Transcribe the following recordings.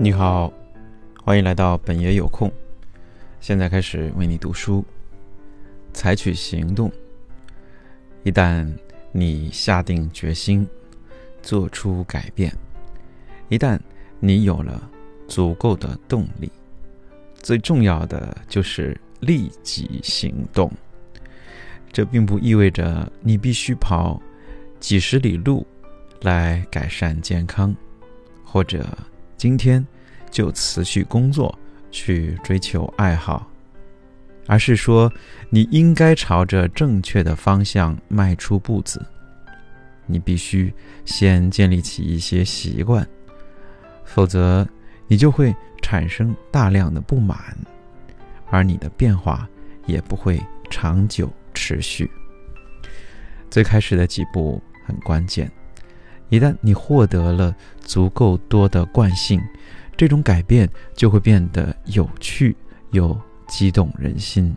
你好，欢迎来到本爷有空。现在开始为你读书，采取行动。一旦你下定决心做出改变，一旦你有了足够的动力，最重要的就是立即行动。这并不意味着你必须跑几十里路来改善健康，或者今天就辞去工作去追求爱好，而是说你应该朝着正确的方向迈出步子。你必须先建立起一些习惯，否则你就会产生大量的不满，而你的变化也不会长久。持续。最开始的几步很关键，一旦你获得了足够多的惯性，这种改变就会变得有趣又激动人心，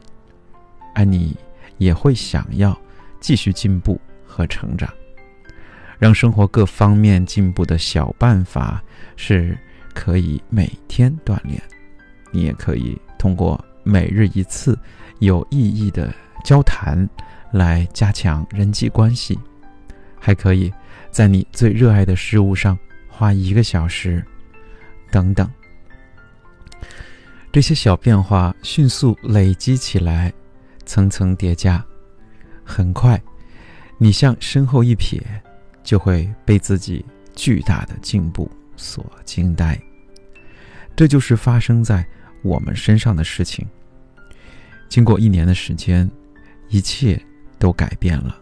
而你也会想要继续进步和成长。让生活各方面进步的小办法是，可以每天锻炼，你也可以通过每日一次有意义的。交谈，来加强人际关系，还可以在你最热爱的事物上花一个小时，等等。这些小变化迅速累积起来，层层叠加，很快，你向身后一瞥，就会被自己巨大的进步所惊呆。这就是发生在我们身上的事情。经过一年的时间。一切都改变了，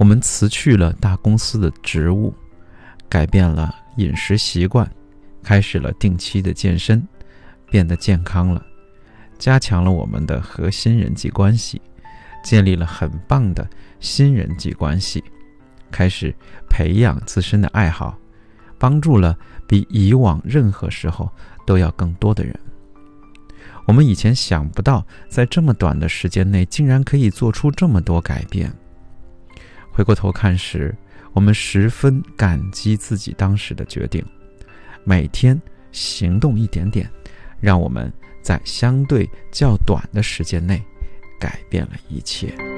我们辞去了大公司的职务，改变了饮食习惯，开始了定期的健身，变得健康了，加强了我们的核心人际关系，建立了很棒的新人际关系，开始培养自身的爱好，帮助了比以往任何时候都要更多的人。我们以前想不到，在这么短的时间内，竟然可以做出这么多改变。回过头看时，我们十分感激自己当时的决定。每天行动一点点，让我们在相对较短的时间内改变了一切。